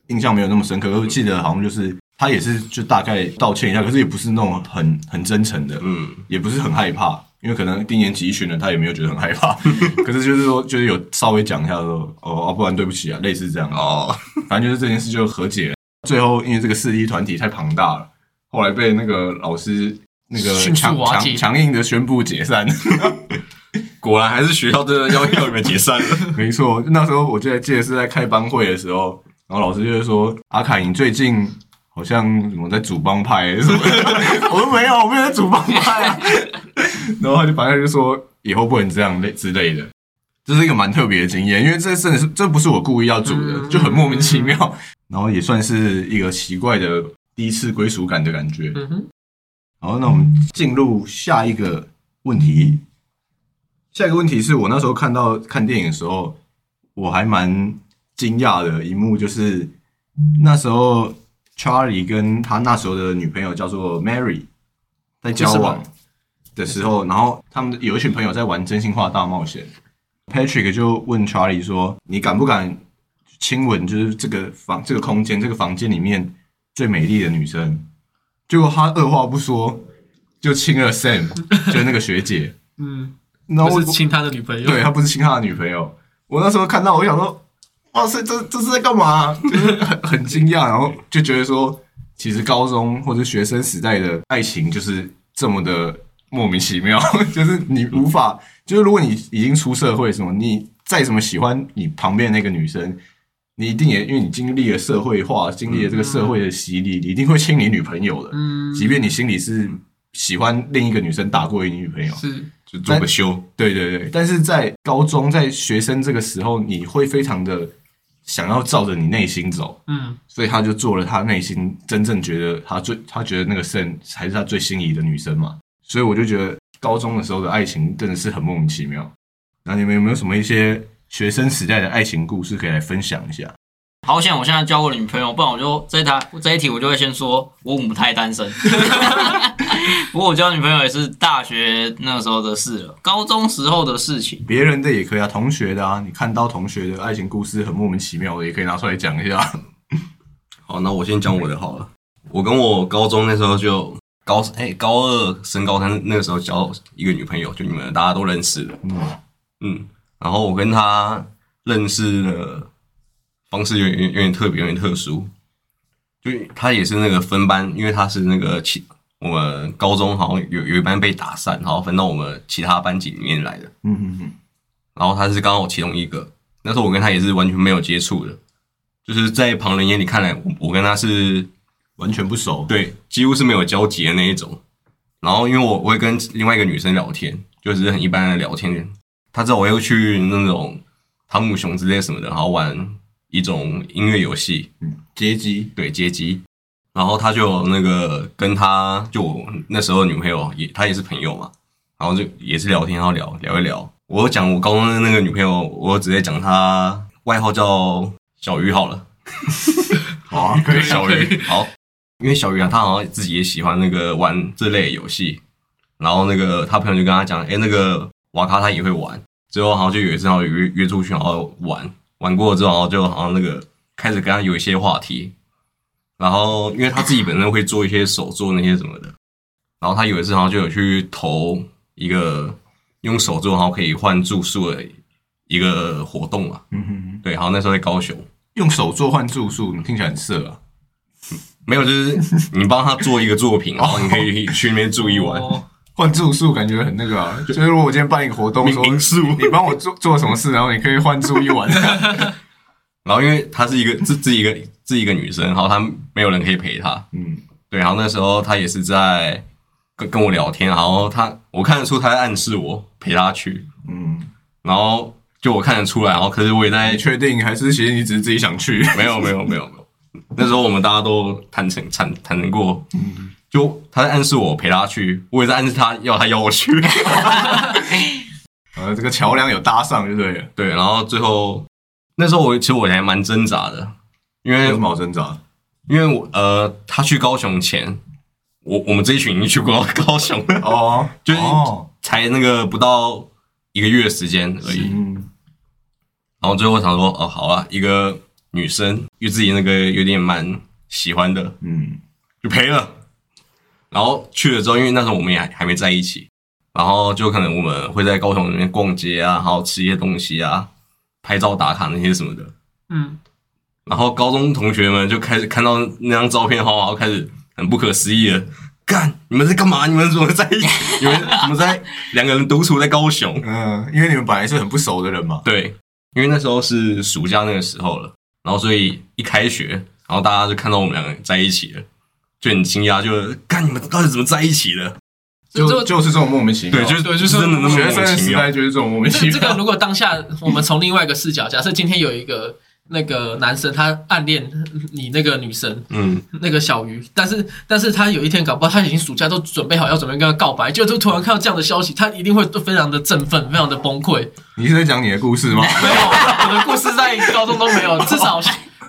A: 印象没有那么深刻。我记得好像就是他也是就大概道歉一下，可是也不是那种很很真诚的，
B: 嗯，
A: 也不是很害怕，因为可能低年级一群人他也没有觉得很害怕，可是就是说就是有稍微讲一下说哦，啊不然对不起啊，类似这样
B: 哦，
A: 反正就是这件事就和解了。最后因为这个势力团体太庞大了，后来被那个老师那个
D: 迅速
A: 强
D: 解
A: 强强硬的宣布解散。
B: 果然还是学校真的要要你们解散了。
A: 没错，那时候我记得记得是在开班会的时候，然后老师就会说：“阿凯，你最近好像什么在组帮派什么的。”我说：“没有，我没有在组帮派、啊。”然后他就反正就说以后不能这样类之类的。这是一个蛮特别的经验，因为这真的是这不是我故意要组的，
D: 嗯
A: 就很莫名其妙，然后也算是一个奇怪的第一次归属感的感觉。
D: 嗯哼，
A: 好，那我们进入下一个问题。下一个问题是我那时候看到看电影的时候，我还蛮惊讶的一幕，就是那时候 Charlie 跟他那时候的女朋友叫做 Mary 在交往的时候，然后他们有一群朋友在玩真心话大冒险，Patrick 就问 Charlie 说：“你敢不敢亲吻就是这个房这个空间这个房间里面最美丽的女生？”结果他二话不说就亲了 Sam，就是那个学姐。
D: 嗯，
A: 然后我
D: 是亲他的女朋友，
A: 对他不是亲他的女朋友。我那时候看到，我想说，哇塞，这这是在干嘛、就是很很惊讶，然后就觉得说，其实高中或者学生时代的爱情就是这么的莫名其妙，就是你无法，就是如果你已经出社会什么，你再怎么喜欢你旁边那个女生。你一定也因为你经历了社会化，经历了这个社会的洗礼，你一定会亲你女朋友的。
D: 嗯，
A: 即便你心里是喜欢另一个女生打过于你女朋友，
D: 是。
B: 就做个修，
A: 对对对，但是在高中，在学生这个时候，你会非常的想要照着你内心走，
D: 嗯。
A: 所以他就做了他内心真正觉得他最他觉得那个圣才是他最心仪的女生嘛。所以我就觉得高中的时候的爱情真的是很莫名其妙。那你们有没有什么一些学生时代的爱情故事可以来分享一下。
C: 好险我现在交过女朋友，不然我就这一台这一题我就会先说我母胎单身。不过我交女朋友也是大学那个时候的事了，高中时候的事情。
A: 别人的也可以啊，同学的啊，你看到同学的爱情故事很莫名其妙的，也可以拿出来讲一下。
B: 好，那我先讲我的好了。我跟我高中那时候就高哎、高二升高三那个时候交一个女朋友，就你们大家都认识的。
A: 嗯，
B: 嗯，然后我跟他认识的方式有点有点特别，有点特殊。就他也是那个分班，因为他是那个其我们高中好像有有一班被打散，然后分到我们其他班级里面来的。
A: 嗯嗯嗯，
B: 然后他是刚好其中一个。那时候我跟他也是完全没有接触的，就是在旁人眼里看来，我我跟他是
A: 完全不熟。
B: 对，几乎是没有交集的那一种。然后因为我我会跟另外一个女生聊天，就是很一般的聊天。她知道我又去那种汤姆熊之类什么的，然后玩一种音乐游戏，
A: 街机，
B: 对街机。然后他就那个跟他就我那时候女朋友也他也是朋友嘛，然后就也是聊天，然后聊聊一聊。我讲我高中的那个女朋友，我直接讲她外号叫小鱼好了。
A: 好啊，可以
B: 小鱼好，因为小鱼啊，他好像自己也喜欢那个玩这类游戏，然后那个他朋友就跟他讲，哎、那个瓦卡他也会玩，之后好像就有一次，然后约约出去，然后玩玩过了之后，然后就好像那个开始跟他有一些话题，然后因为他自己本身会做一些手作那些什么的，然后他有一次好像就有去投一个用手做然后可以换住宿的一个活动嘛，
A: 嗯哼哼，
B: 对，好像那时候在高雄。
A: 用手做换住宿，你听起来很色啊。
B: 没有，就是你帮他做一个作品，然后你可以去那边住一晚。
C: 哦
A: 换住宿感觉很那个啊，就是如果我今天办一个活动，说你帮我做做什么事，然后你可以换住一晚。
B: 然后因为她是一个自自己一个自己一个女生，然后她没有人可以陪她，
A: 嗯，
B: 对，然后那时候她也是在跟跟我聊天，然后她我看得出她在暗示我陪她去，
A: 嗯，
B: 然后就我看得出来，然后可是我也在
A: 你确定还是其实你只是自己想去？
B: 没有没有没有没有，那时候我们大家都坦诚坦坦诚过，就他在暗示我陪他去，我也在暗示他要他邀我去，
A: 呃，这个桥梁有搭上就对了。
B: 对，然后最后那时候我其实我还蛮挣扎的，因为
A: 有什么好挣扎？
B: 因为我呃，他去高雄前，我我们这一群已经去过高雄了，
A: 哦，
B: 就才那个不到一个月的时间而已。
A: 嗯，
B: 然后最后我想说，哦，好啊，一个女生，因为自己那个有点蛮喜欢的，
A: 嗯，
B: 就陪了。然后去了之后，因为那时候我们也还还没在一起，然后就可能我们会在高雄那边逛街啊，然后吃一些东西啊，拍照打卡那些什么的。
D: 嗯，
B: 然后高中同学们就开始看到那张照片后，然后开始很不可思议的干，你们在干嘛？你们怎么在一起？你们怎么在两个人独处在高雄？
A: 嗯，因为你们本来是很不熟的人嘛。
B: 对，因为那时候是暑假那个时候了，然后所以一开学，然后大家就看到我们两个人在一起了，就很惊讶，就干你们到底怎么在一起的？
A: 就
D: 这
A: 就是这种莫名其妙。
B: 对，就是
D: 对就是
B: 真的那么莫
A: 学生的
B: 名其妙
A: 时代。就是这种莫名其妙。
D: 这这个如果当下我们从另外一个视角，假设今天有一个那个男生他暗恋你那个女生
B: 嗯，
D: 那个小鱼，但是但是他有一天搞不好他已经暑假都准备好要准备跟他告白，就就突然看到这样的消息，他一定会非常的振奋，非常的崩溃。
A: 你是在讲你的故事吗？
D: 没有，我的故事在高中都没有，至少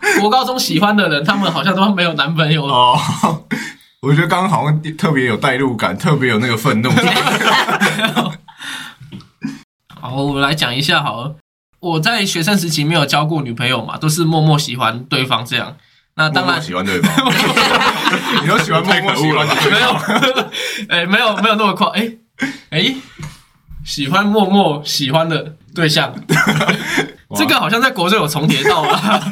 D: 国高中喜欢的人，他们好像都没有男朋友了。
A: 哦，我觉得刚刚好像特别有代入感，特别有那个愤怒。
D: 好，我们来讲一下好了。我在学生时期没有交过女朋友嘛，都是默默喜欢对方这样。那当然
A: 喜欢对方，你都喜欢默默喜欢对
D: 没，有，哎、没有没有那么快，哎、哎、喜欢默默喜欢的对象，这个好像在国中有重叠到了，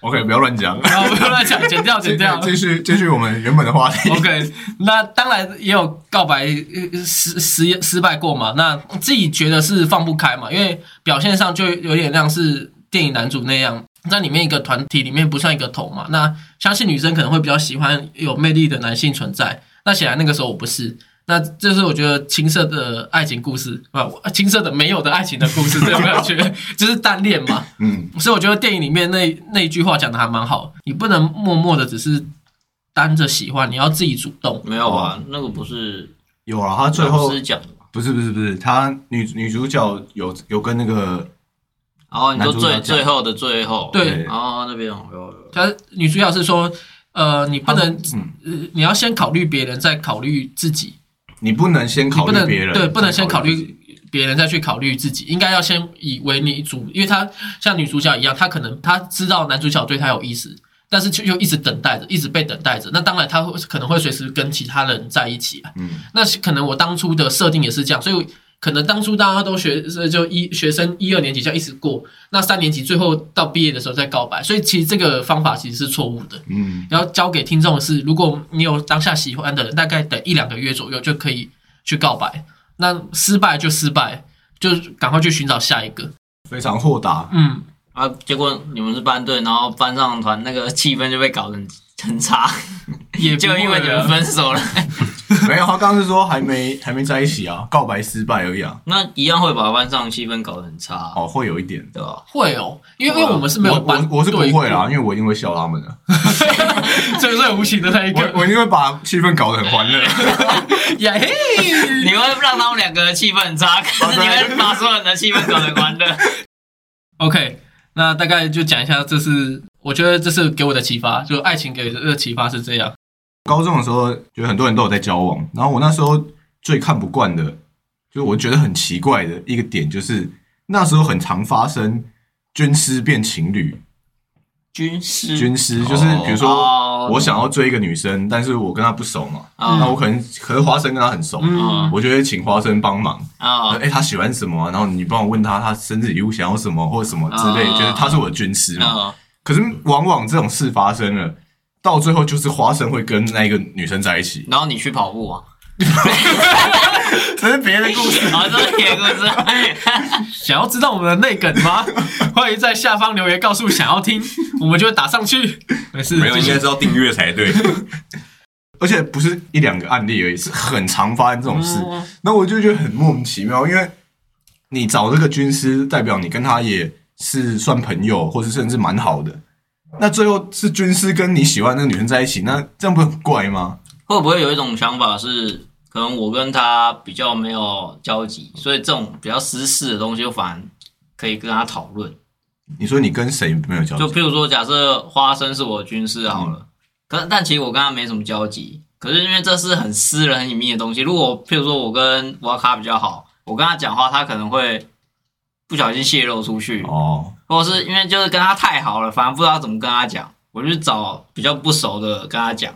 A: OK，不要乱讲。
D: 然 后不要乱讲，剪 掉剪掉。
A: 继续继续我们原本的话题。
D: OK，那当然也有告白呃失失失败过嘛。那自己觉得是放不开嘛，因为表现上就有点像是电影男主那样，在里面一个团体里面不算一个头嘛。那相信女生可能会比较喜欢有魅力的男性存在。那显然那个时候我不是。那这是我觉得青涩的爱情故事，不，青涩的没有的爱情的故事，这有没有觉得 就是单恋嘛？
A: 嗯，
D: 所以我觉得电影里面那那一句话讲的还蛮好，你不能默默的只是单着喜欢，你要自己主动。
C: 没有啊？那个不是
A: 有啊，他最后
C: 是讲的吧？
A: 不是不是不是，他女女主角有有跟那个
C: 然后你说最最后的最后，
D: 对
C: 然后那边有
D: 他女主角是说，呃，你不能，
A: 嗯
D: 呃，你要先考虑别人，再考虑自己，
A: 你不能先考虑别人，
D: 对，不能先考虑别人再去考虑自己，应该要先以为你主，因为他像女主角一样，她可能她知道男主角对她有意思，但是就又一直等待着，一直被等待着，那当然她会可能会随时跟其他人在一起啊。
A: 嗯，
D: 那可能我当初的设定也是这样，所以可能当初大家都学呃就一学生一二年级就要一直过，那三年级最后到毕业的时候再告白，所以其实这个方法其实是错误的。
A: 嗯，
D: 然后交给听众的是，如果你有当下喜欢的人，大概等一两个月左右就可以去告白。那失败就失败，就赶快去寻找下一个。
A: 非常豁达。
D: 嗯，
C: 啊，结果你们是班队，然后班上团那个气氛就被搞得很很差，
D: 也
C: 就因为你们
D: 啊
C: 分手了，
A: 没有，他刚刚是说还没还没在一起啊，告白失败而已啊。
C: 那一样会把班上气氛搞得很差，
A: 哦，会有一点。
C: 对吧？
D: 会哦，因为因为我们是没有
A: 我
D: 班
A: 我我是不会啦，因为我一定会笑他们的。
D: 这个是无情的那一个。
A: 我我一定会把气氛搞得很欢乐。
D: 呀嘿，
C: 你会让他们两个的气氛很差，可是你会把所有人的气氛搞得很欢乐。
D: OK，那大概就讲一下，这是我觉得这是给我的启发，就爱情给的启发是这样。
A: 高中的时候，觉得很多人都有在交往，然后我那时候最看不惯的，就是我觉得很奇怪的一个点，就是那时候很常发生军师变情侣。
C: 军师，
A: 军师就是比如说
C: 哦
A: 我想要追一个女生，但是我跟她不熟嘛，
C: 嗯
A: 那我可能可是花生跟她很熟，
C: 嗯。
A: 我就会请花生帮忙。
C: 啊。
A: 哎、她喜欢什么啊、然后你帮我问她，她生日礼物想要什么或者什么之类，
C: 嗯
A: 就是她是我的军师嘛。
C: 啊。
A: 可是往往这种事发生了，到最后就是花生会跟那一个女生在一起，
C: 然后你去跑步啊，
A: 这是别的故事。
C: 啊，这是铁故事。
D: 想要知道我们的内梗吗？欢迎在下方留言告诉想要听，我们就会打上去。没事，
B: 没有，应该是要订阅才对。
A: 而且不是一两个案例而已，是很常发生这种事。
D: 嗯
A: 那我就觉得很莫名其妙，因为你找这个军师，代表你跟他也是算朋友，或者甚至蛮好的。那最后是军师跟你喜欢那个女生在一起，那这样不是很怪吗？
C: 会不会有一种想法是，可能我跟他比较没有交集，所以这种比较私事的东西，就反而可以跟他讨论。
A: 你说你跟谁没有交集？
C: 就譬如说，假设花生是我的军师好了，可但其实我跟他没什么交集。可是因为这是很私人、很隐秘的东西，如果譬如说我跟瓦卡比较好，我跟他讲话，他可能会不小心泄露出去，
A: 哦，
C: 或者是因为就是跟他太好了，反而不知道怎么跟他讲，我就找比较不熟的跟他讲。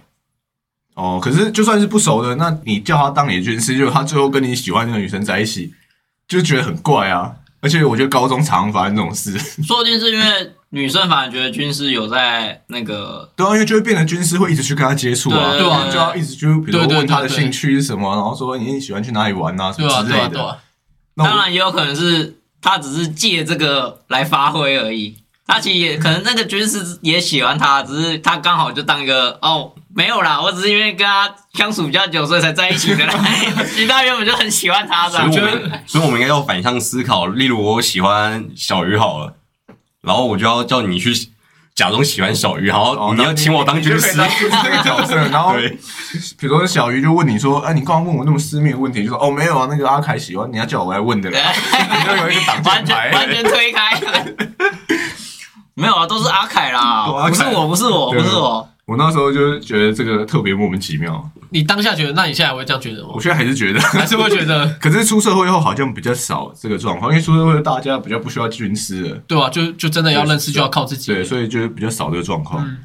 A: 哦，可是就算是不熟的，那你叫他当你的军师，就他最后跟你喜欢那个女生在一起，就觉得很怪啊。而且我觉得高中常常发生这种事，
C: 说不定是因为女生反而觉得军师有在那个
A: 对啊，因为就会变成军师会一直去跟他接触啊，
C: 对
A: 啊，就要一直去，比如问他的兴趣是什么，然后说你喜欢去哪里玩啊，什么之类的。
C: 当然也有可能是他只是借这个来发挥而已。他其实也可能那个军师也喜欢他，只是他刚好就当一个哦没有啦，我只是因为跟他相处比较久，所以才在一起的啦。其他原本就很喜欢他的。
B: 所以我
D: 觉得
B: 们，所以我们应该要反向思考。例如，我喜欢小鱼好了，然后我就要叫你去假装喜欢小鱼，然后
A: 哦
B: 你要请我当军师。
A: 这个角色，然后
B: 对，
A: 比如说小鱼就问你说，哎，你刚刚问我那么私密的问题，就说哦没有啊，那个阿凯喜欢，你要叫我来问的啦，你就有一个挡
C: 完
A: 箭牌，
C: 全完全推开。没有啊，都是阿凯啦，不是我，不是我，不
A: 对
C: 是我。
A: 我那时候就是觉得这个特别莫名其妙，
D: 你当下觉得，那你现在还会这样觉得吗
A: 我？现在还是觉得，
D: 还是会觉得，
A: 可是出社会后好像比较少这个状况，因为出社会大家比较不需要军师了，
D: 对吧、就就真的要认识，就要靠自己。
A: 对，所以就是比较少这个状况。
D: 嗯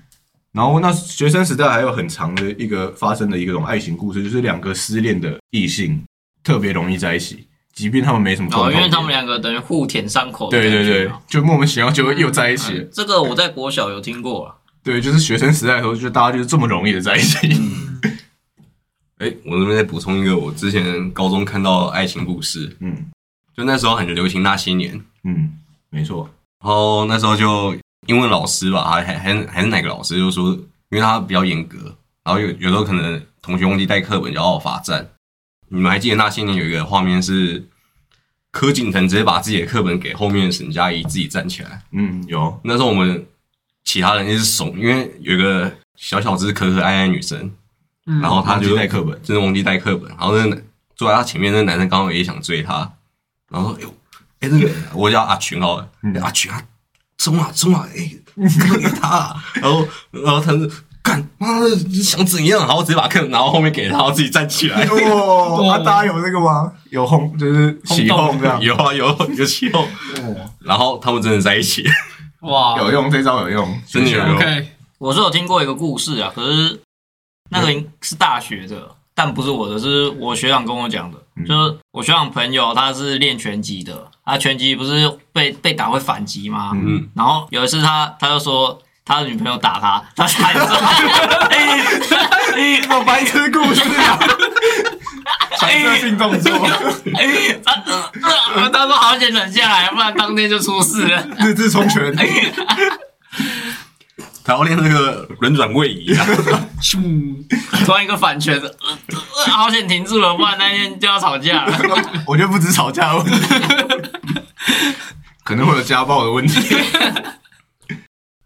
A: 然后那学生时代还有很长的一个发生的一个种爱情故事，就是两个失恋的异性特别容易在一起，即便他们没什么共
C: 哦。因为他们两个等于互舔伤口的
A: 对对对，就莫名其妙就会又在一起
C: 这个我在国小有听过了。
A: 对，就是学生时代的时候，就大家就是这么容易的在一起。
B: 哎，我这边再补充一个我之前高中看到的爱情故事，
A: 嗯
B: 就那时候很流行那些年，
A: 嗯，没错。
B: 然后那时候就英文老师吧，还还还还是哪个老师就说，因为他比较严格，然后有有时候可能同学忘记带课本就要罚站。你们还记得那些年有一个画面是柯景腾直接把自己的课本给后面的沈佳宜自己站起来，
A: 嗯，有。
B: 那时候我们其他人一直怂，因为有一个小小只可可爱爱女生，
D: 嗯。
B: 然后她就
A: 带课本
B: 真的忘记带课本，然后那坐在她前面那个男生刚好也想追她，然后说：“哎呦，哎，那个我叫阿群好了，
A: 嗯。
B: 阿群啊，冲啊冲啊，哎，这个给他啊，然后然后他就干妈的想怎样？然后直接把课拿到后面给他，然后自己站起来。
A: 哇，啊，大家有那个吗？有轰，就是起哄这样，
B: 有啊有有起哄，然后他们真的在一起，
D: 哇，
A: 有用，这招有用，
B: 真的有用。
D: OK，
C: 我是有听过一个故事啊，可是那个是大学的，但不是我的，是我学长跟我讲的。就是我学长朋友，他是练拳击的，他拳击不是被被打会反击吗？
B: 嗯，
C: 然后有一次他他就说他的女朋友打他，他他也说，哎
A: 好白痴故事啊！传射性动作，
C: 哎，他呃他说好险忍下来，不然当天就出事了。
A: 日志冲拳，
B: 他要 练那个轮转位移啊，
C: 突然一个反拳，呃呃好险停住了，不然那天就要吵架了。
A: 我觉得不止吵架的问题，可能会有家暴的问题。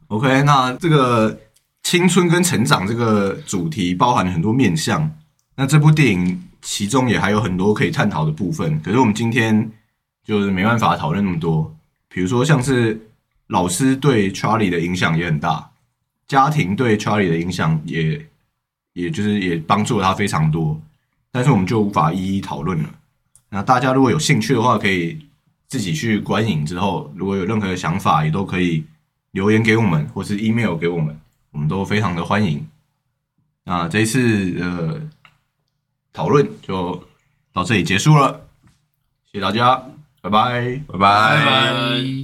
A: OK，那这个青春跟成长这个主题包含了很多面向，那这部电影其中也还有很多可以探讨的部分。可是我们今天就是没办法讨论那么多，比如说像是老师对 Charlie 的影响也很大，家庭对 Charlie 的影响也也就是也帮助了他非常多，但是我们就无法一一讨论了。那大家如果有兴趣的话，可以自己去观影之后，如果有任何的想法，也都可以留言给我们，或是 email 给我们，我们都非常的欢迎。那这一次呃讨论就到这里结束了，谢谢大家，拜拜。
B: 拜拜
D: 拜拜。